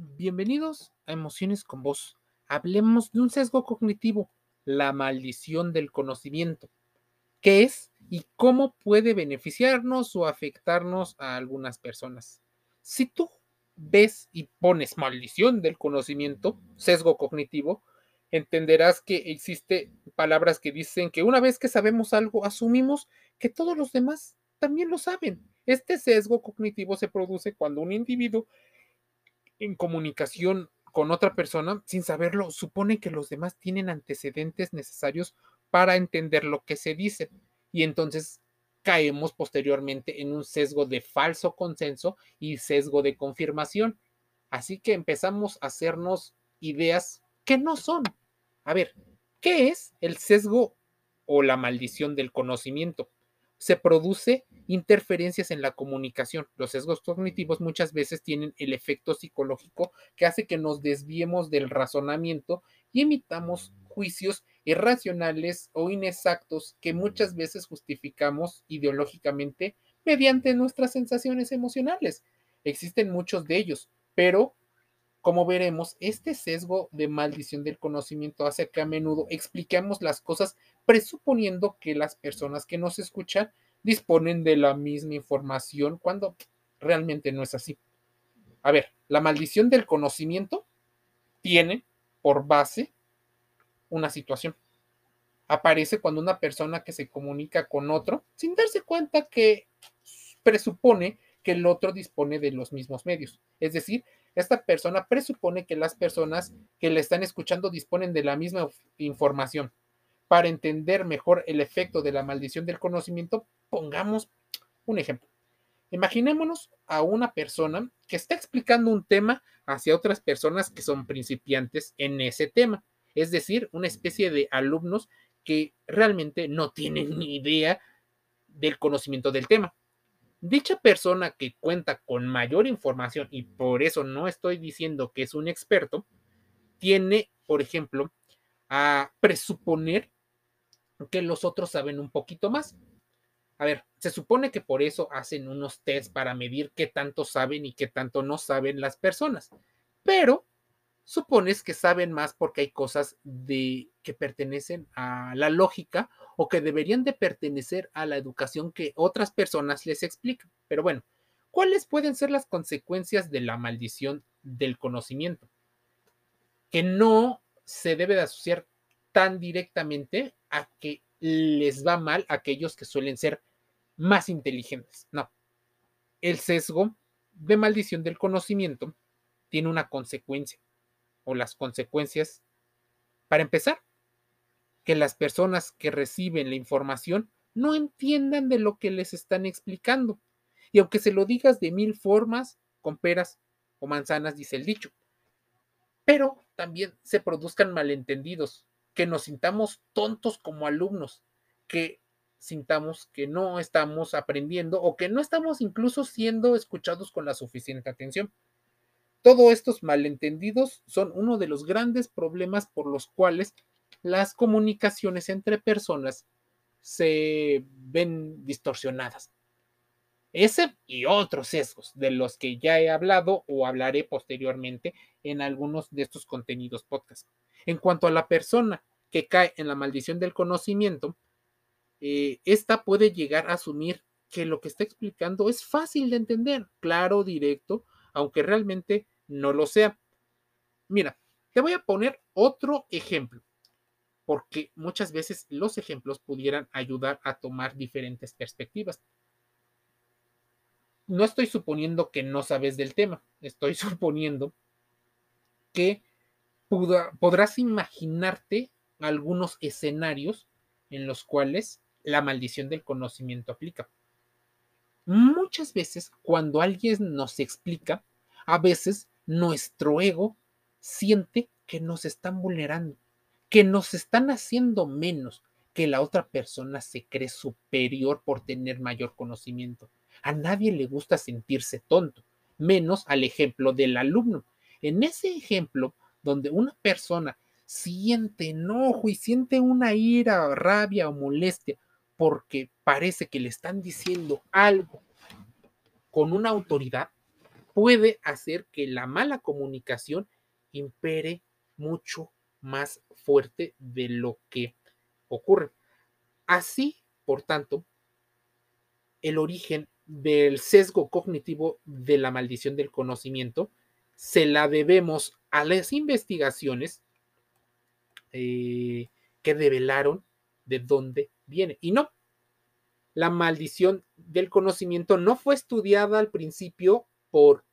Bienvenidos a Emociones con Vos. Hablemos de un sesgo cognitivo, la maldición del conocimiento. ¿Qué es y cómo puede beneficiarnos o afectarnos a algunas personas? Si tú ves y pones maldición del conocimiento, sesgo cognitivo, entenderás que existe palabras que dicen que una vez que sabemos algo, asumimos que todos los demás también lo saben. Este sesgo cognitivo se produce cuando un individuo en comunicación con otra persona, sin saberlo, supone que los demás tienen antecedentes necesarios para entender lo que se dice. Y entonces caemos posteriormente en un sesgo de falso consenso y sesgo de confirmación. Así que empezamos a hacernos ideas que no son. A ver, ¿qué es el sesgo o la maldición del conocimiento? Se produce interferencias en la comunicación. Los sesgos cognitivos muchas veces tienen el efecto psicológico que hace que nos desviemos del razonamiento y emitamos juicios irracionales o inexactos que muchas veces justificamos ideológicamente mediante nuestras sensaciones emocionales. Existen muchos de ellos, pero como veremos, este sesgo de maldición del conocimiento hace que a menudo expliquemos las cosas presuponiendo que las personas que nos escuchan disponen de la misma información cuando realmente no es así. A ver, la maldición del conocimiento tiene por base una situación. Aparece cuando una persona que se comunica con otro, sin darse cuenta que presupone que el otro dispone de los mismos medios. Es decir, esta persona presupone que las personas que le están escuchando disponen de la misma información. Para entender mejor el efecto de la maldición del conocimiento, pongamos un ejemplo. Imaginémonos a una persona que está explicando un tema hacia otras personas que son principiantes en ese tema, es decir, una especie de alumnos que realmente no tienen ni idea del conocimiento del tema. Dicha persona que cuenta con mayor información, y por eso no estoy diciendo que es un experto, tiene, por ejemplo, a presuponer que los otros saben un poquito más. A ver, se supone que por eso hacen unos tests para medir qué tanto saben y qué tanto no saben las personas. Pero supones que saben más porque hay cosas de que pertenecen a la lógica o que deberían de pertenecer a la educación que otras personas les explican. Pero bueno, ¿cuáles pueden ser las consecuencias de la maldición del conocimiento? Que no se debe de asociar tan directamente a que les va mal a aquellos que suelen ser más inteligentes. No. El sesgo de maldición del conocimiento tiene una consecuencia o las consecuencias. Para empezar, que las personas que reciben la información no entiendan de lo que les están explicando. Y aunque se lo digas de mil formas, con peras o manzanas, dice el dicho. Pero también se produzcan malentendidos, que nos sintamos tontos como alumnos, que sintamos que no estamos aprendiendo o que no estamos incluso siendo escuchados con la suficiente atención. Todos estos malentendidos son uno de los grandes problemas por los cuales las comunicaciones entre personas se ven distorsionadas. Ese y otros sesgos de los que ya he hablado o hablaré posteriormente en algunos de estos contenidos podcast. En cuanto a la persona que cae en la maldición del conocimiento, eh, esta puede llegar a asumir que lo que está explicando es fácil de entender, claro, directo, aunque realmente no lo sea. Mira, te voy a poner otro ejemplo, porque muchas veces los ejemplos pudieran ayudar a tomar diferentes perspectivas. No estoy suponiendo que no sabes del tema, estoy suponiendo que podrás imaginarte algunos escenarios en los cuales la maldición del conocimiento aplica. Muchas veces cuando alguien nos explica, a veces nuestro ego siente que nos están vulnerando, que nos están haciendo menos, que la otra persona se cree superior por tener mayor conocimiento. A nadie le gusta sentirse tonto, menos al ejemplo del alumno. En ese ejemplo, donde una persona siente enojo y siente una ira, rabia o molestia porque parece que le están diciendo algo con una autoridad, puede hacer que la mala comunicación impere mucho más fuerte de lo que ocurre. Así, por tanto, el origen del sesgo cognitivo de la maldición del conocimiento se la debemos a las investigaciones eh, que revelaron de dónde viene. Y no, la maldición del conocimiento no fue estudiada al principio por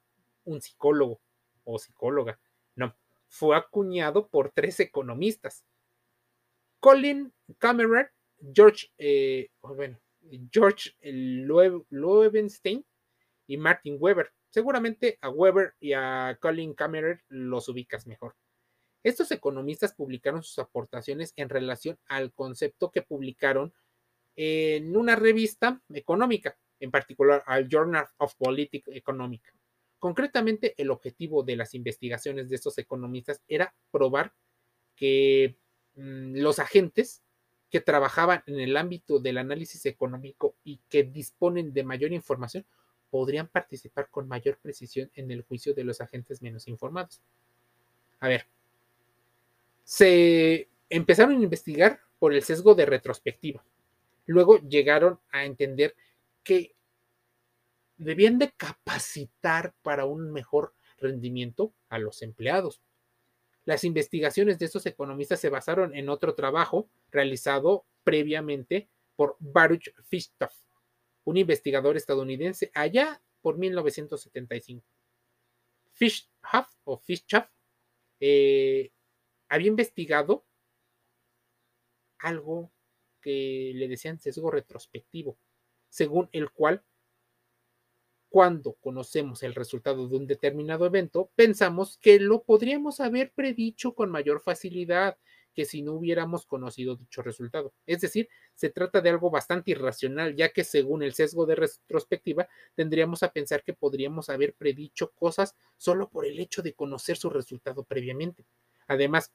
un psicólogo o psicóloga, no, fue acuñado por tres economistas. Colin Cameron, George, eh, oh, George Loewenstein y Martin Weber. Seguramente a Weber y a Colin Cameron los ubicas mejor. Estos economistas publicaron sus aportaciones en relación al concepto que publicaron en una revista económica, en particular al Journal of Politics Economic. Concretamente, el objetivo de las investigaciones de estos economistas era probar que mm, los agentes que trabajaban en el ámbito del análisis económico y que disponen de mayor información podrían participar con mayor precisión en el juicio de los agentes menos informados. A ver, se empezaron a investigar por el sesgo de retrospectiva. Luego llegaron a entender que debían de capacitar para un mejor rendimiento a los empleados. Las investigaciones de estos economistas se basaron en otro trabajo realizado previamente por Baruch Fischhoff, un investigador estadounidense allá por 1975. Fischhoff o Fischhoff eh, había investigado algo que le decían sesgo retrospectivo, según el cual cuando conocemos el resultado de un determinado evento, pensamos que lo podríamos haber predicho con mayor facilidad que si no hubiéramos conocido dicho resultado. Es decir, se trata de algo bastante irracional, ya que según el sesgo de retrospectiva, tendríamos a pensar que podríamos haber predicho cosas solo por el hecho de conocer su resultado previamente. Además,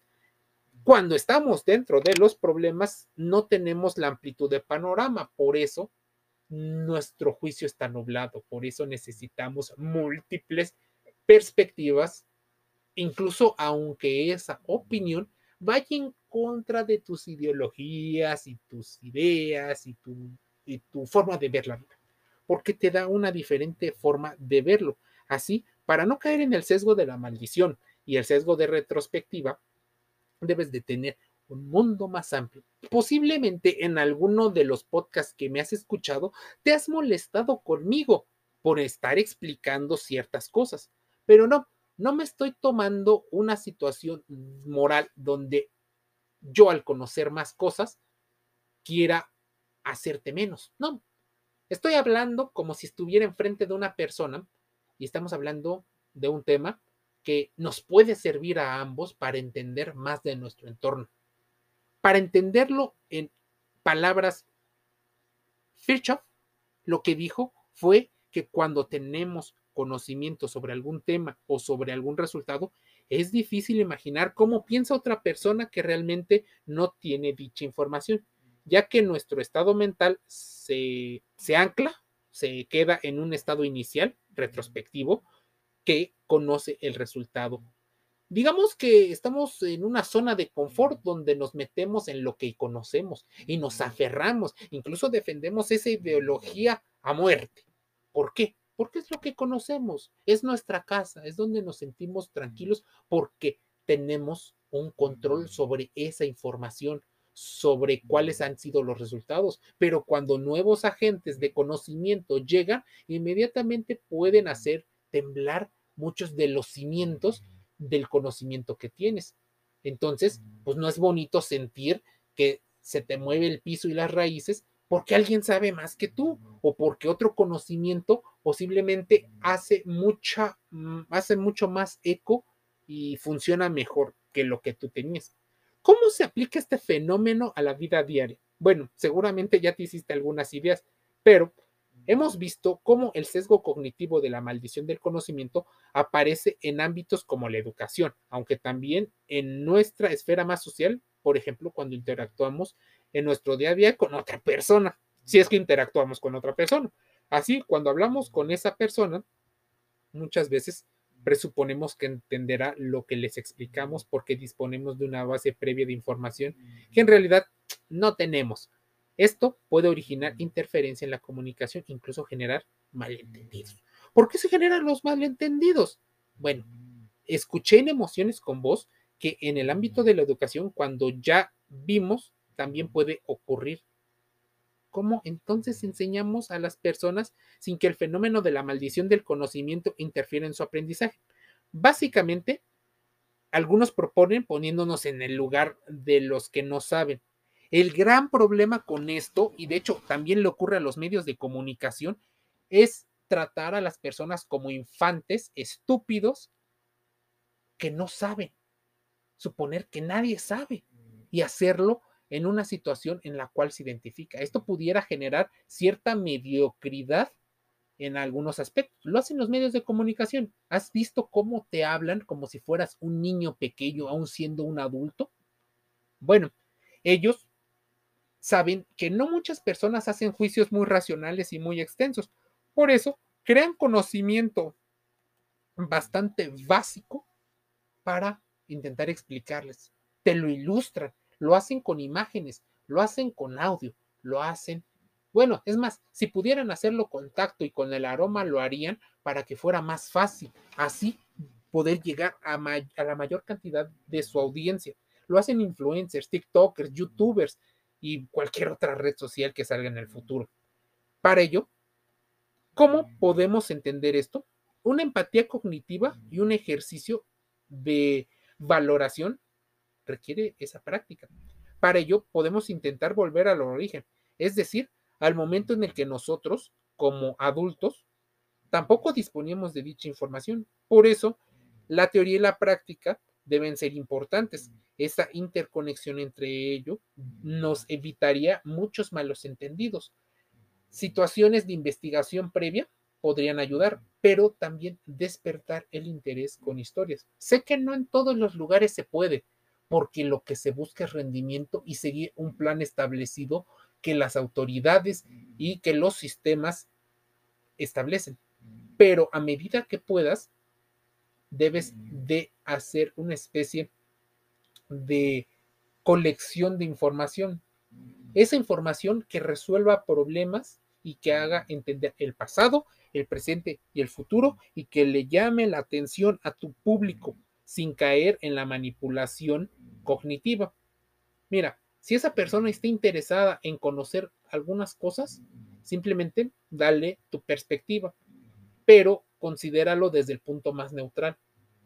cuando estamos dentro de los problemas, no tenemos la amplitud de panorama. Por eso, nuestro juicio está nublado. Por eso necesitamos múltiples perspectivas, incluso aunque esa opinión vaya en contra de tus ideologías y tus ideas y tu, y tu forma de ver la vida, porque te da una diferente forma de verlo. Así, para no caer en el sesgo de la maldición y el sesgo de retrospectiva, debes de tener un mundo más amplio. Posiblemente en alguno de los podcasts que me has escuchado te has molestado conmigo por estar explicando ciertas cosas, pero no, no me estoy tomando una situación moral donde yo al conocer más cosas quiera hacerte menos. No, estoy hablando como si estuviera enfrente de una persona y estamos hablando de un tema que nos puede servir a ambos para entender más de nuestro entorno. Para entenderlo en palabras, Fischoff lo que dijo fue que cuando tenemos conocimiento sobre algún tema o sobre algún resultado, es difícil imaginar cómo piensa otra persona que realmente no tiene dicha información, ya que nuestro estado mental se, se ancla, se queda en un estado inicial, retrospectivo, que conoce el resultado. Digamos que estamos en una zona de confort donde nos metemos en lo que conocemos y nos aferramos, incluso defendemos esa ideología a muerte. ¿Por qué? Porque es lo que conocemos, es nuestra casa, es donde nos sentimos tranquilos porque tenemos un control sobre esa información, sobre cuáles han sido los resultados. Pero cuando nuevos agentes de conocimiento llegan, inmediatamente pueden hacer temblar muchos de los cimientos del conocimiento que tienes. Entonces, pues no es bonito sentir que se te mueve el piso y las raíces porque alguien sabe más que tú o porque otro conocimiento posiblemente hace mucha mm, hace mucho más eco y funciona mejor que lo que tú tenías. ¿Cómo se aplica este fenómeno a la vida diaria? Bueno, seguramente ya te hiciste algunas ideas, pero Hemos visto cómo el sesgo cognitivo de la maldición del conocimiento aparece en ámbitos como la educación, aunque también en nuestra esfera más social, por ejemplo, cuando interactuamos en nuestro día a día con otra persona, si es que interactuamos con otra persona. Así, cuando hablamos con esa persona, muchas veces presuponemos que entenderá lo que les explicamos porque disponemos de una base previa de información que en realidad no tenemos. Esto puede originar interferencia en la comunicación, incluso generar malentendidos. ¿Por qué se generan los malentendidos? Bueno, escuché en emociones con voz que en el ámbito de la educación, cuando ya vimos, también puede ocurrir. ¿Cómo entonces enseñamos a las personas sin que el fenómeno de la maldición del conocimiento interfiera en su aprendizaje? Básicamente, algunos proponen poniéndonos en el lugar de los que no saben. El gran problema con esto, y de hecho también le ocurre a los medios de comunicación, es tratar a las personas como infantes estúpidos que no saben, suponer que nadie sabe y hacerlo en una situación en la cual se identifica. Esto pudiera generar cierta mediocridad en algunos aspectos. Lo hacen los medios de comunicación. ¿Has visto cómo te hablan como si fueras un niño pequeño, aún siendo un adulto? Bueno, ellos saben que no muchas personas hacen juicios muy racionales y muy extensos. Por eso, crean conocimiento bastante básico para intentar explicarles. Te lo ilustran, lo hacen con imágenes, lo hacen con audio, lo hacen. Bueno, es más, si pudieran hacerlo con tacto y con el aroma, lo harían para que fuera más fácil. Así poder llegar a, a la mayor cantidad de su audiencia. Lo hacen influencers, TikTokers, YouTubers y cualquier otra red social que salga en el futuro. Para ello, ¿cómo podemos entender esto? Una empatía cognitiva y un ejercicio de valoración requiere esa práctica. Para ello, podemos intentar volver al origen, es decir, al momento en el que nosotros, como adultos, tampoco disponíamos de dicha información. Por eso, la teoría y la práctica deben ser importantes. Esa interconexión entre ellos nos evitaría muchos malos entendidos. Situaciones de investigación previa podrían ayudar, pero también despertar el interés con historias. Sé que no en todos los lugares se puede, porque lo que se busca es rendimiento y seguir un plan establecido que las autoridades y que los sistemas establecen. Pero a medida que puedas, debes de hacer una especie de colección de información. Esa información que resuelva problemas y que haga entender el pasado, el presente y el futuro y que le llame la atención a tu público sin caer en la manipulación cognitiva. Mira, si esa persona está interesada en conocer algunas cosas, simplemente dale tu perspectiva, pero considéralo desde el punto más neutral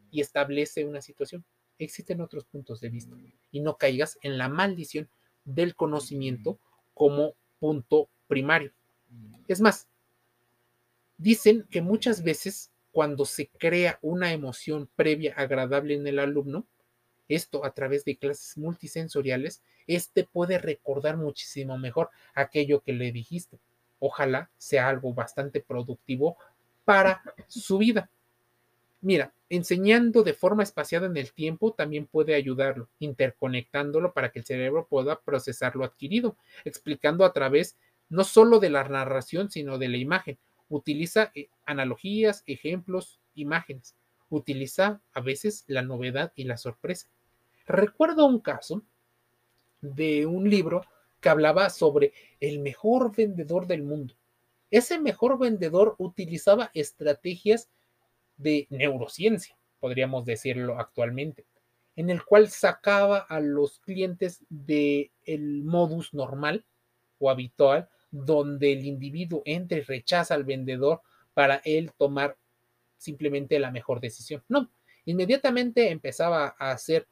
y establece una situación. Existen otros puntos de vista y no caigas en la maldición del conocimiento como punto primario. Es más, dicen que muchas veces cuando se crea una emoción previa agradable en el alumno, esto a través de clases multisensoriales, este puede recordar muchísimo mejor aquello que le dijiste. Ojalá sea algo bastante productivo para su vida. Mira, enseñando de forma espaciada en el tiempo también puede ayudarlo, interconectándolo para que el cerebro pueda procesar lo adquirido, explicando a través no solo de la narración, sino de la imagen, utiliza eh, analogías, ejemplos, imágenes. Utiliza a veces la novedad y la sorpresa. Recuerdo un caso de un libro que hablaba sobre el mejor vendedor del mundo. Ese mejor vendedor utilizaba estrategias de neurociencia, podríamos decirlo actualmente, en el cual sacaba a los clientes del el modus normal o habitual donde el individuo entre y rechaza al vendedor para él tomar simplemente la mejor decisión. No, inmediatamente empezaba a hacer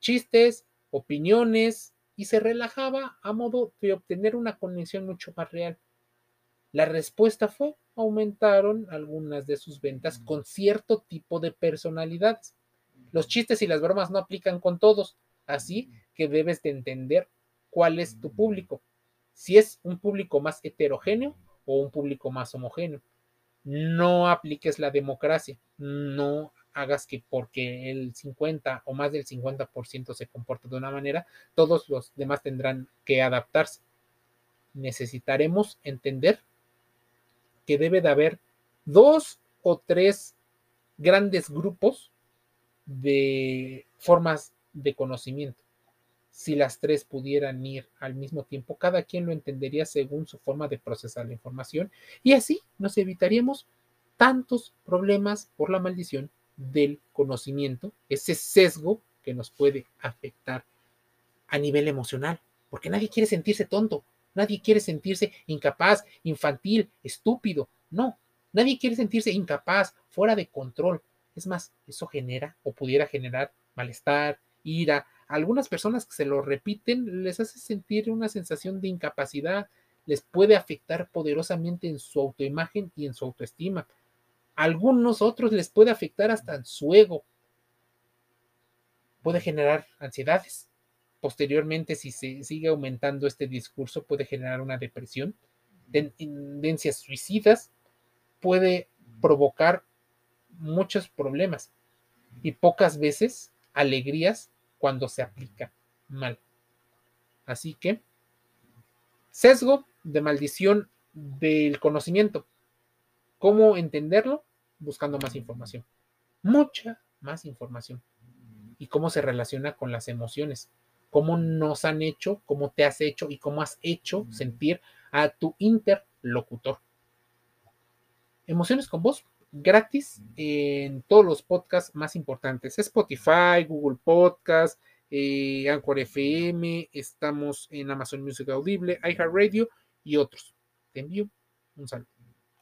chistes, opiniones y se relajaba a modo de obtener una conexión mucho más real. La respuesta fue aumentaron algunas de sus ventas con cierto tipo de personalidades. Los chistes y las bromas no aplican con todos, así que debes de entender cuál es tu público si es un público más heterogéneo o un público más homogéneo. No apliques la democracia, no hagas que porque el 50 o más del 50% se comporta de una manera, todos los demás tendrán que adaptarse. Necesitaremos entender que debe de haber dos o tres grandes grupos de formas de conocimiento. Si las tres pudieran ir al mismo tiempo, cada quien lo entendería según su forma de procesar la información y así nos evitaríamos tantos problemas por la maldición del conocimiento, ese sesgo que nos puede afectar a nivel emocional, porque nadie quiere sentirse tonto, nadie quiere sentirse incapaz, infantil, estúpido, no, nadie quiere sentirse incapaz, fuera de control. Es más, eso genera o pudiera generar malestar, ira. A algunas personas que se lo repiten les hace sentir una sensación de incapacidad, les puede afectar poderosamente en su autoimagen y en su autoestima. A algunos otros les puede afectar hasta su ego. Puede generar ansiedades. Posteriormente, si se sigue aumentando este discurso, puede generar una depresión, tendencias suicidas, puede provocar muchos problemas y pocas veces alegrías cuando se aplica mal. Así que, sesgo de maldición del conocimiento. ¿Cómo entenderlo? Buscando más información. Mucha más información. Y cómo se relaciona con las emociones. Cómo nos han hecho, cómo te has hecho y cómo has hecho sentir a tu interlocutor. Emociones con voz gratis en todos los podcasts más importantes. Spotify, Google Podcast, eh, Anchor FM, estamos en Amazon Music Audible, iHeartRadio y otros. Te envío un saludo.